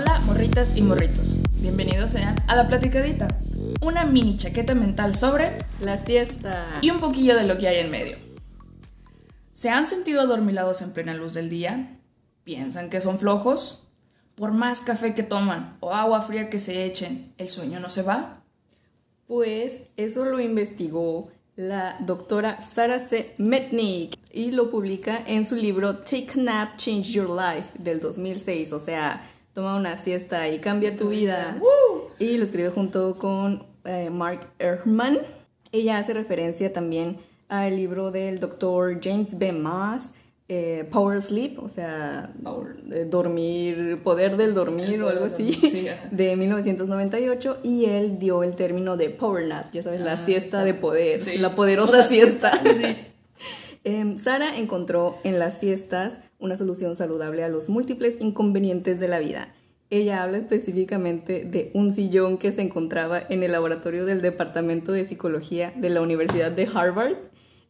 Hola, morritas y morritos. Bienvenidos sean a La Platicadita, una mini chaqueta mental sobre La siesta. y un poquillo de lo que hay en medio. ¿Se han sentido adormilados en plena luz del día? ¿Piensan que son flojos? Por más café que toman o agua fría que se echen, ¿el sueño no se va? Pues eso lo investigó la doctora Sarah C. Metnick y lo publica en su libro Take a Nap, Change Your Life del 2006. O sea, toma una siesta y cambia tu vida. Y lo escribe junto con eh, Mark Ehrman. Ella hace referencia también al libro del doctor James B. Maas, eh, Power Sleep, o sea, eh, dormir, poder del dormir El o algo así, sí, de 1998, y él dio el término de Power Nap, ya sabes, la Ah, siesta está. de poder, Sí. la poderosa siesta. Sí. Em, Sara encontró en las siestas una solución saludable a los múltiples inconvenientes de la vida. Ella habla específicamente de un sillón que se encontraba en el laboratorio del Departamento de Psicología de la Universidad de Harvard,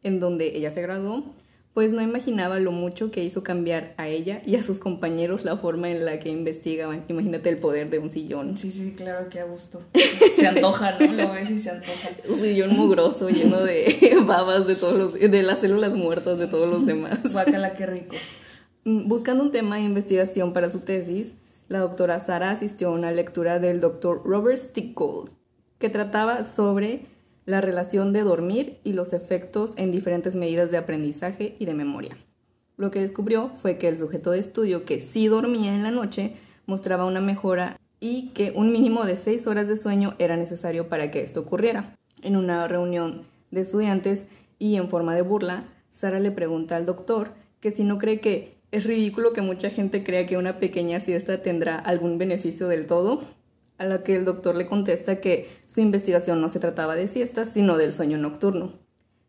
en donde ella se graduó, pues no imaginaba lo mucho que hizo cambiar a ella y a sus compañeros la forma en la que investigaban. Imagínate el poder de un sillón. Sí, sí, claro que a gusto. Se antoja, ¿no? Lo ves y se antoja. Un sillón mugroso lleno de babas de todos los, de las células muertas de todos los demás. Guácala, qué rico. Mm, Buscando un tema de investigación para su tesis, la doctora Sara asistió a una lectura del doctor Robert Stickgold, que trataba sobre la relación de dormir y los efectos en diferentes medidas de aprendizaje y de memoria. Lo que descubrió fue que el sujeto de estudio que sí dormía en la noche mostraba una mejora y que un mínimo de seis horas de sueño era necesario para que esto ocurriera. En una reunión de estudiantes y en forma de burla, Sara le pregunta al doctor que si no cree que es ridículo que mucha gente crea que una pequeña siesta tendrá algún beneficio del todo, a lo que el doctor le contesta que su investigación no se trataba de siestas, sino del sueño nocturno.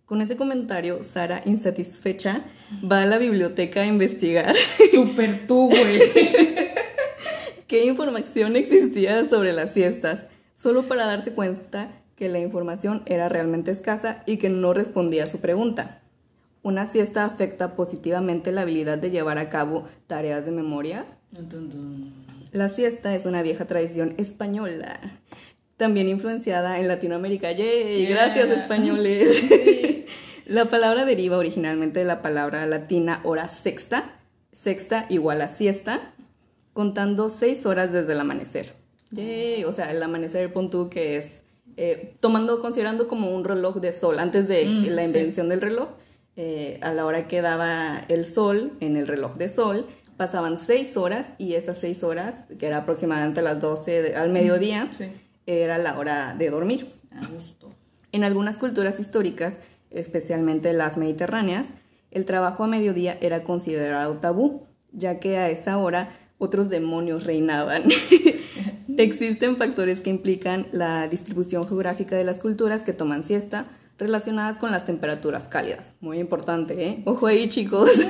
Con ese comentario, Sara, insatisfecha, va a la biblioteca a investigar Súper tú, güey. qué información existía sobre las siestas, solo para darse cuenta que la información era realmente escasa y que no respondía a su pregunta. ¿Una siesta afecta positivamente la habilidad de llevar a cabo tareas de memoria? La siesta es una vieja tradición española, también influenciada en Latinoamérica. ¡Yay! Yeah. Gracias, españoles. La palabra deriva originalmente de la palabra latina hora sexta, sexta igual a siesta, contando seis horas desde el amanecer. ¡Yay! O sea, el amanecer, pon tú que es, eh, tomando, considerando como un reloj de sol, antes de Mm, la sí. invención del reloj, eh, a la hora que daba el sol en el reloj de sol, pasaban seis horas y esas seis horas, que era aproximadamente a las 12 de- al mediodía, Sí. era la hora de dormir. A gusto. En algunas culturas históricas, especialmente las mediterráneas, el trabajo a mediodía era considerado tabú, ya que a esa hora otros demonios reinaban. Existen factores que implican la distribución geográfica de las culturas que toman siesta relacionadas con las temperaturas cálidas. Muy importante, ¿eh? Ojo ahí, chicos.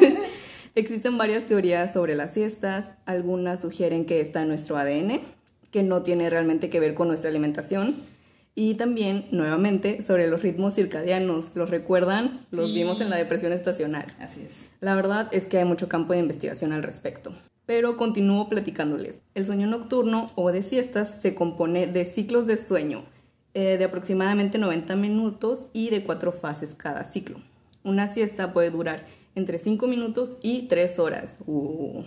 Existen varias teorías sobre las siestas. Algunas sugieren que está en nuestro ADN, que no tiene realmente que ver con nuestra alimentación. Y también, nuevamente, sobre los ritmos circadianos. ¿Los recuerdan? Los Sí. vimos en la depresión estacional. Así es. La verdad es que hay mucho campo de investigación al respecto. Pero continúo platicándoles. El sueño nocturno o de siestas se compone de ciclos de sueño eh, de aproximadamente 90 minutos y de cuatro fases cada ciclo. Una siesta puede durar entre 5 minutos y 3 horas. Uh.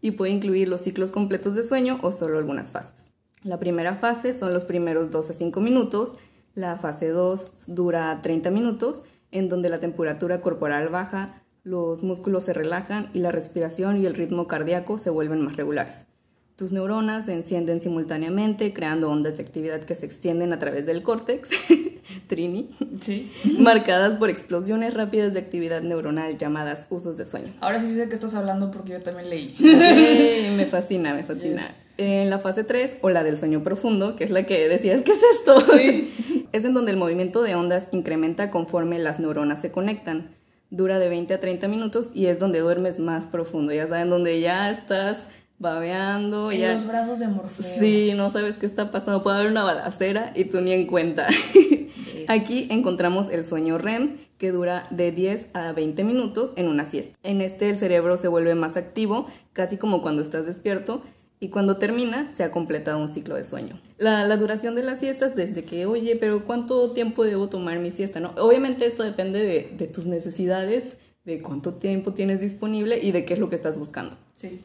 Y puede incluir los ciclos completos de sueño o solo algunas fases. La primera fase son los primeros 2 a 5 minutos. La fase 2 dura 30 minutos, en donde la temperatura corporal baja, los músculos se relajan y la respiración y el ritmo cardíaco se vuelven más regulares. Tus neuronas se encienden simultáneamente, creando ondas de actividad que se extienden a través del córtex, Trini, Sí. marcadas por explosiones rápidas de actividad neuronal llamadas usos de sueño. Ahora sí sé de qué estás hablando porque yo también leí. Me fascina, me fascina. Yes. En la fase 3, o la del sueño profundo, que es la que decías, ¿qué es esto? es en donde el movimiento de ondas incrementa conforme las neuronas se conectan. Dura de 20 a 30 minutos y es donde duermes más profundo. Ya saben, donde ya estás babeando. En ya... los brazos de Morfeo. Sí, no sabes qué está pasando. Puede haber una balacera y tú ni en cuenta. Aquí encontramos el sueño REM, que dura de 10 a 20 minutos en una siesta. En este el cerebro se vuelve más activo, casi como cuando estás despierto, y cuando termina se ha completado un ciclo de sueño. La, duración de las siestas desde que, oye, pero ¿cuánto tiempo debo tomar mi siesta? ¿no? Obviamente esto depende de, tus necesidades, de cuánto tiempo tienes disponible y de qué es lo que estás buscando. Sí.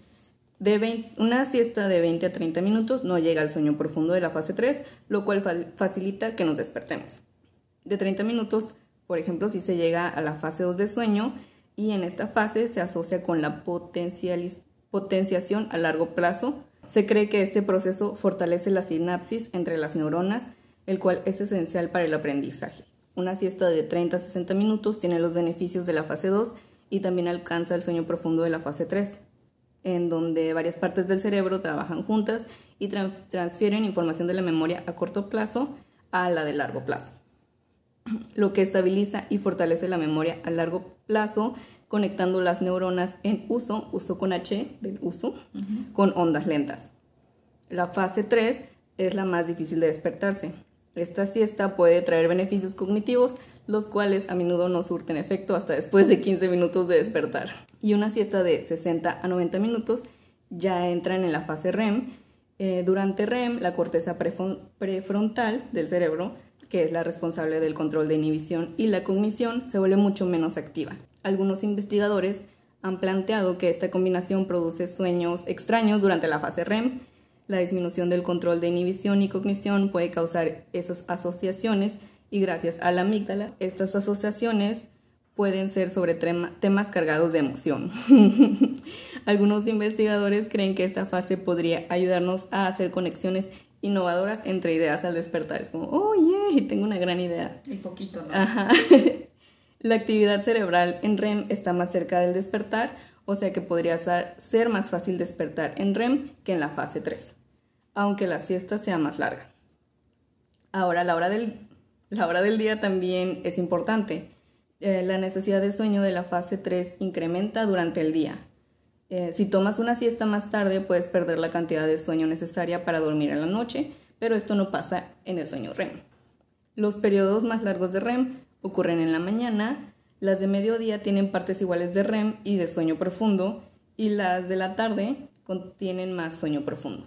De una siesta de 20 a 30 minutos no llega al sueño profundo de la fase 3, lo cual facilita que nos despertemos. De 30 minutos, por ejemplo, si se llega a la fase 2 de sueño y en esta fase se asocia con la potenciación a largo plazo. Se cree que este proceso fortalece la sinapsis entre las neuronas, el cual es esencial para el aprendizaje. Una siesta de 30 a 60 minutos tiene los beneficios de la fase 2 y también alcanza el sueño profundo de la fase 3, en donde varias partes del cerebro trabajan juntas y transfieren información de la memoria a corto plazo a la de largo plazo lo que estabiliza y fortalece la memoria a largo plazo, conectando las neuronas en uso, uso con H del uso, con ondas lentas. La fase 3 es la más difícil de despertarse. Esta siesta puede traer beneficios cognitivos, los cuales a menudo no surten efecto hasta después de 15 minutos de despertar. Y una siesta de 60 a 90 minutos ya entran en la fase REM. Eh, durante REM, la corteza prefrontal del cerebro que es la responsable del control de inhibición y la cognición, se vuelve mucho menos activa. Algunos investigadores han planteado que esta combinación produce sueños extraños durante la fase REM. La disminución del control de inhibición y cognición puede causar esas asociaciones y gracias a la amígdala, estas asociaciones pueden ser sobre temas cargados de emoción. Algunos investigadores creen que esta fase podría ayudarnos a hacer conexiones innovadoras entre ideas al despertar. Es como, oh, yeah, tengo una gran idea. El poquito, ¿no? Ajá. La actividad cerebral en REM está más cerca del despertar, o sea que podría ser más fácil despertar en REM que en la fase 3, aunque la siesta sea más larga. Ahora, la hora del, la hora del día también es importante. Eh, la necesidad de sueño de la fase 3 incrementa durante el día. Eh, si tomas una siesta más tarde, puedes perder la cantidad de sueño necesaria para dormir en la noche, pero esto no pasa en el sueño REM. Los periodos más largos de REM ocurren en la mañana, las de mediodía tienen partes iguales de REM y de sueño profundo, y las de la tarde contienen más sueño profundo.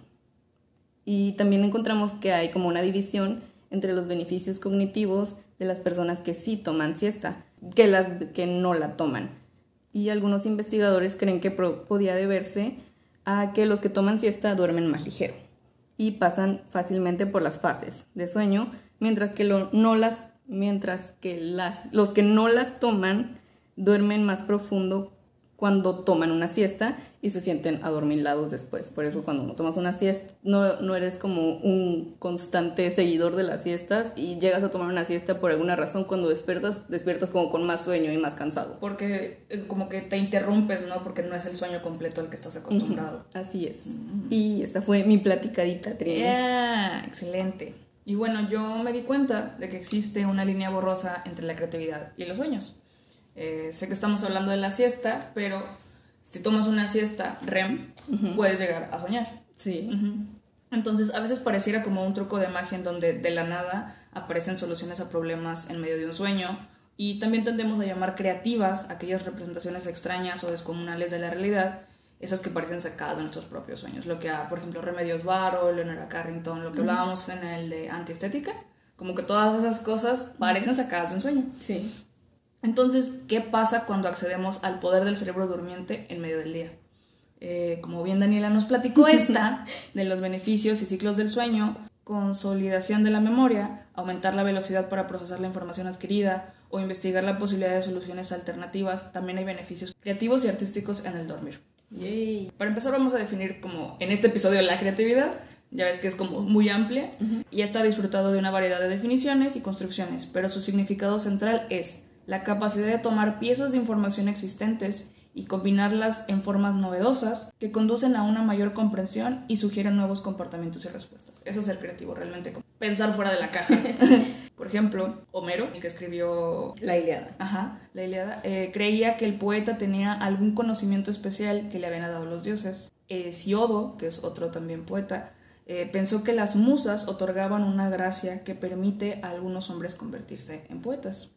Y también encontramos que hay como una división entre los beneficios cognitivos de las personas que sí toman siesta, que las que no la toman y algunos investigadores creen que podía deberse a que los que toman siesta duermen más ligero y pasan fácilmente por las fases de sueño, mientras que, no las, mientras que las, los que no las toman duermen más profundo cuando toman una siesta y se sienten adormilados después. Por eso cuando no tomas una siesta, no, no eres como un constante seguidor de las siestas y llegas a tomar una siesta por alguna razón, cuando despiertas, despiertas como con más sueño y más cansado. Porque eh, como que te interrumpes, ¿no? Porque no es el sueño completo al que estás acostumbrado. Así es. Y esta fue mi platicadita, Trini. excelente. Y bueno, yo me di cuenta de que existe una línea borrosa entre la creatividad y los sueños. Eh, sé que estamos hablando de la siesta, pero si tomas una siesta REM, puedes llegar a soñar. Sí. Entonces, a veces pareciera como un truco de magia en donde de la nada aparecen soluciones a problemas en medio de un sueño. Y también tendemos a llamar creativas aquellas representaciones extrañas o descomunales de la realidad, esas que parecen sacadas de nuestros propios sueños. Lo que, por ejemplo, Remedios Varo, Leonora Carrington, lo que hablábamos en el de antiestética, como que todas esas cosas parecen sacadas de un sueño. Sí. Entonces, ¿qué pasa cuando accedemos al poder del cerebro durmiente en medio del día? Eh, como bien Daniela nos platicó esta, de los beneficios y ciclos del sueño, consolidación de la memoria, aumentar la velocidad para procesar la información adquirida o investigar la posibilidad de soluciones alternativas, también hay beneficios creativos y artísticos en el dormir. Yay. Para empezar vamos a definir como en este episodio la creatividad, ya ves que es como muy amplia y está disfrutado de una variedad de definiciones y construcciones, pero su significado central es la capacidad de tomar piezas de información existentes y combinarlas en formas novedosas que conducen a una mayor comprensión y sugieren nuevos comportamientos y respuestas. Eso es ser creativo, realmente. Pensar fuera de la caja. Por ejemplo, Homero, que escribió La Iliada. Ajá, la Iliada, eh, creía que el poeta tenía algún conocimiento especial que le habían dado los dioses. Eh, que es otro también poeta, eh, pensó que las musas otorgaban una gracia que permite a algunos hombres convertirse en poetas.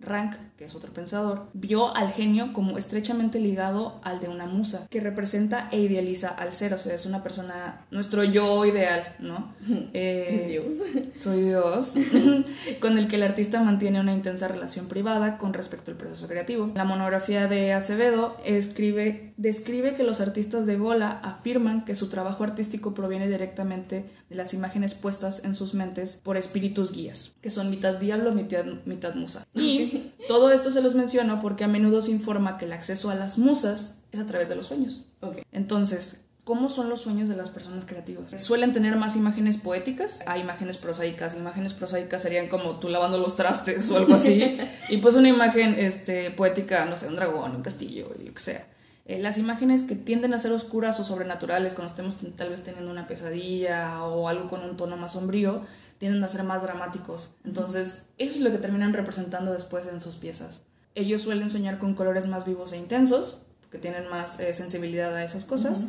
Rank, que es otro pensador, vio al genio como estrechamente ligado al de una musa, que representa e idealiza al ser, o sea, es una persona, nuestro yo ideal, ¿no? Eh, Dios. Soy Dios, con el que el artista mantiene una intensa relación privada con respecto al proceso creativo. La monografía de Acevedo escribe, describe que los artistas de Gola afirman que su trabajo artístico proviene directamente de las imágenes puestas en sus mentes por espíritus guías, que son mitad diablo, mitad, mitad musa. Y todo esto se los menciono porque a menudo se informa que el acceso a las musas es a través de los sueños. Entonces, ¿Cómo son los sueños de las personas creativas? Suelen tener más imágenes poéticas, hay imágenes prosaicas. Imágenes prosaicas serían como tú lavando los trastes o algo así. y pues una imagen este, poética, no sé, un dragón, un castillo, lo que sea. Eh, las imágenes que tienden a ser oscuras o sobrenaturales, cuando estemos tal vez teniendo una pesadilla o algo con un tono más sombrío, tienden a ser más dramáticos. Entonces, eso es lo que terminan representando después en sus piezas. Ellos suelen soñar con colores más vivos e intensos, porque tienen más eh, sensibilidad a esas cosas,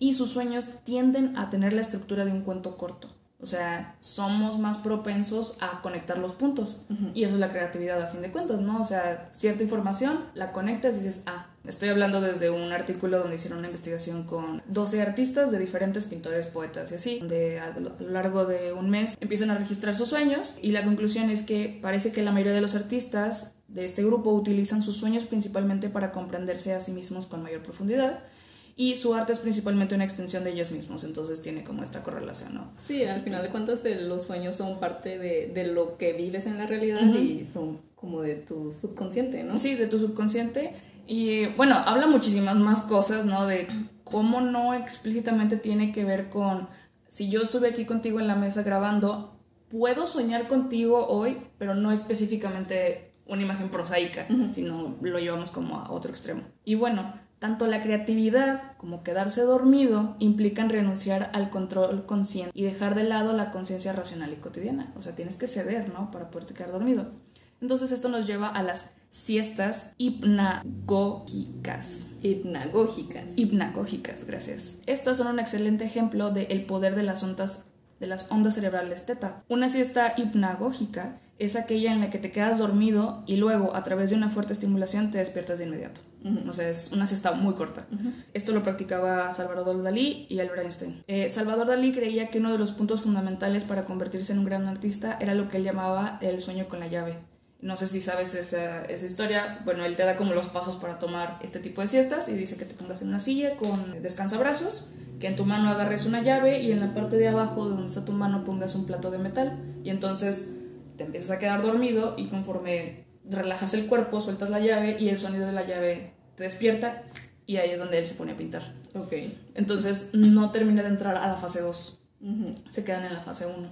y sus sueños tienden a tener la estructura de un cuento corto. O sea, somos más propensos a conectar los puntos. Y eso es la creatividad a fin de cuentas, ¿no? O sea, cierta información, la conectas y dices, ah, estoy hablando desde un artículo donde hicieron una investigación con 12 artistas de diferentes pintores, poetas y así, donde a lo largo de un mes empiezan a registrar sus sueños y la conclusión es que parece que la mayoría de los artistas de este grupo utilizan sus sueños principalmente para comprenderse a sí mismos con mayor profundidad y su arte es principalmente una extensión de ellos mismos, entonces tiene como esta correlación, ¿no? Sí, al final de cuentas los sueños son parte de, de, lo que vives en la realidad y son como de tu subconsciente, ¿no? Sí, de tu subconsciente. Y bueno, habla muchísimas más cosas, ¿no? De cómo no explícitamente tiene que ver con, si yo estuve aquí contigo en la mesa grabando, puedo soñar contigo hoy, pero no específicamente una imagen prosaica, sino lo llevamos como a otro extremo. Y bueno, tanto la creatividad como quedarse dormido implican renunciar al control consciente y dejar de lado la conciencia racional y cotidiana. O sea, tienes que ceder, ¿no? Para poderte quedar dormido. Entonces esto nos lleva a las siestas hipnagógicas. Hipnagógicas. Hipnagógicas, gracias. Estas son un excelente ejemplo del poder de las ondas de las ondas cerebrales teta. Una siesta hipnagógica es aquella en la que te quedas dormido y luego a través de una fuerte estimulación te despiertas de inmediato. O sea, es una siesta muy corta. Esto lo practicaba Salvador Dalí y Albert Einstein. Eh, Salvador Dalí creía que uno de los puntos fundamentales para convertirse en un gran artista era lo que él llamaba el sueño con la llave. No sé si sabes esa, esa, historia. Bueno, él te da como los pasos para tomar este tipo de siestas y dice que te pongas en una silla con descansabrazos, que en tu mano agarres una llave y en la parte de abajo de donde está tu mano pongas un plato de metal. Y entonces te empiezas a quedar dormido y conforme relajas el cuerpo, sueltas la llave y el sonido de la llave te despierta y ahí es donde él se pone a pintar. Ok. Entonces no termina de entrar a la fase 2. Se quedan en la fase 1.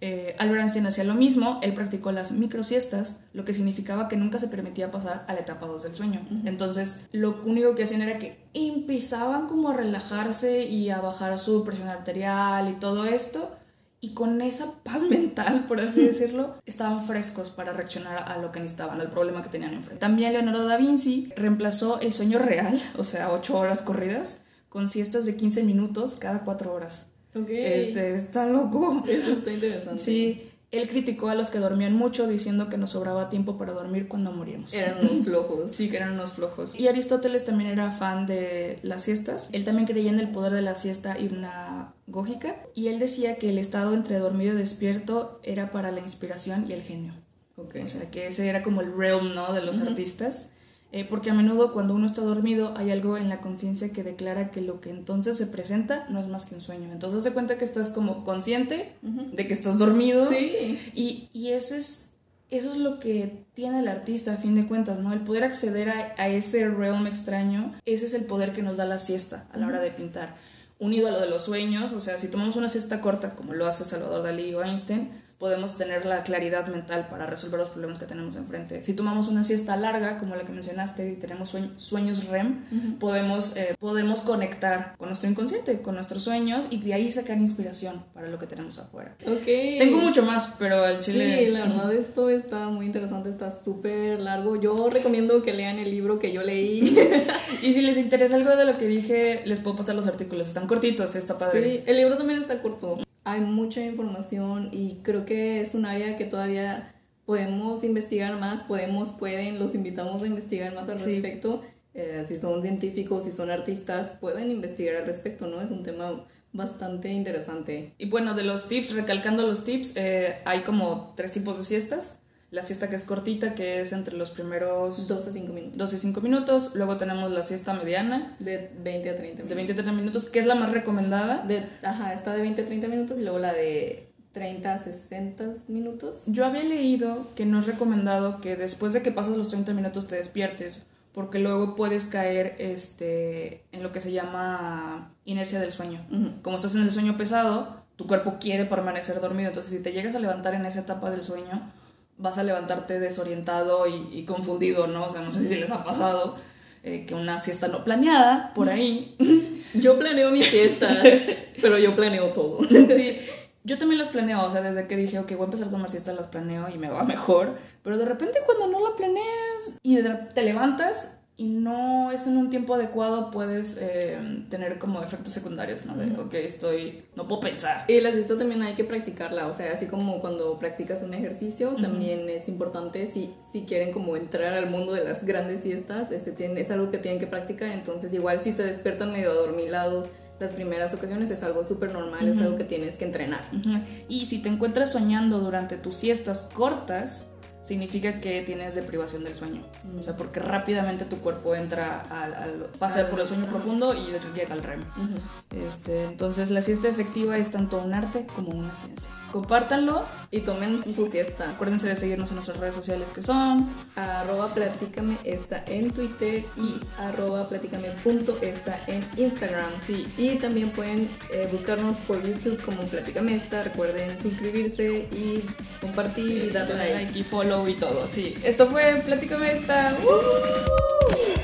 Eh, Albert Einstein hacía lo mismo, él practicó las microsiestas, lo que significaba que nunca se permitía pasar a la etapa 2 del sueño. Entonces, lo único que hacían era que empezaban como a relajarse y a bajar su presión arterial y todo esto, y con esa paz mental, por así decirlo, estaban frescos para reaccionar a lo que necesitaban, al problema que tenían enfrente. También Leonardo da Vinci reemplazó el sueño real, o sea, 8 horas corridas, con siestas de 15 minutos cada 4 horas. Este, está loco. Eso está interesante. Sí, él criticó a los que dormían mucho diciendo que nos sobraba tiempo para dormir cuando moríamos. Eran unos flojos. sí, que eran unos flojos. Y Aristóteles también era fan de las siestas. Él también creía en el poder de la siesta hipnagógica y él decía que el estado entre dormido y despierto era para la inspiración y el genio. Okay. O sea, que ese era como el realm, ¿no? De los artistas. Eh, porque a menudo cuando uno está dormido hay algo en la conciencia que declara que lo que entonces se presenta no es más que un sueño. Entonces se cuenta que estás como consciente de que estás dormido. Sí. Y, y ese es, eso es lo que tiene el artista a fin de cuentas, ¿no? El poder acceder a, a ese realm extraño, ese es el poder que nos da la siesta a la hora de pintar. Unido a lo de los sueños, o sea, si tomamos una siesta corta como lo hace Salvador Dalí o Einstein, podemos tener la claridad mental para resolver los problemas que tenemos enfrente. Si tomamos una siesta larga, como la que mencionaste, y tenemos sueños REM, podemos, eh, podemos conectar con nuestro inconsciente, con nuestros sueños, y de ahí sacar inspiración para lo que tenemos afuera. Okay. Tengo mucho más, pero el chile... Sí, la verdad esto está muy interesante, está súper largo. Yo recomiendo que lean el libro que yo leí. y si les interesa algo de lo que dije, les puedo pasar los artículos, están cortitos, está padre. Sí, el libro también está corto hay mucha información y creo que es un área que todavía podemos investigar más, podemos, pueden, los invitamos a investigar más al respecto. Eh, si son científicos, si son artistas, pueden investigar al respecto, ¿no? Es un tema bastante interesante. Y bueno, de los tips, recalcando los tips, eh, hay como tres tipos de siestas. La siesta que es cortita, que es entre los primeros 12 a 5 minutos. 12 y 5 minutos. Luego tenemos la siesta mediana. De 20 a 30 minutos. De 20 a 30 minutos, que es la más recomendada. De, ajá, está de 20 a 30 minutos y luego la de 30 a 60 minutos. Yo había leído que no es recomendado que después de que pasas los 30 minutos te despiertes, porque luego puedes caer este, en lo que se llama inercia del sueño. Como estás en el sueño pesado, tu cuerpo quiere permanecer dormido, entonces si te llegas a levantar en esa etapa del sueño, vas a levantarte desorientado y, confundido, ¿no? O sea, no sé si les ha pasado eh, que una siesta no planeada por ahí. yo planeo mis siestas, pero yo planeo todo. sí, yo también las planeo, o sea, desde que dije, ok, voy a empezar a tomar siestas, las planeo y me va mejor. Pero de repente cuando no la planeas y te levantas y no es en un tiempo adecuado, puedes eh, tener como efectos secundarios, ¿no? De, ok, estoy, no puedo pensar. Y la siesta también hay que practicarla, o sea, así como cuando practicas un ejercicio, también es importante si, si quieren como entrar al mundo de las grandes siestas, este, tienen, es algo que tienen que practicar, entonces igual si se despiertan medio adormilados, las primeras ocasiones es algo súper normal, es algo que tienes que entrenar. Y si te encuentras soñando durante tus siestas cortas, significa que tienes deprivación del sueño. O sea, porque rápidamente tu cuerpo entra al, al pasa por el sueño profundo y llega al REM. este, entonces la siesta efectiva es tanto un arte como una ciencia. Compártanlo y tomen su siesta. Acuérdense de seguirnos en nuestras redes sociales que son arroba platícame está en Twitter y arroba platícame punto está en Instagram. Sí. Y también pueden eh, buscarnos por YouTube como Platícame esta. Recuerden suscribirse y compartir y darle like. like y follow y todo, sí. Esto fue Platícame esta. ¡Uh!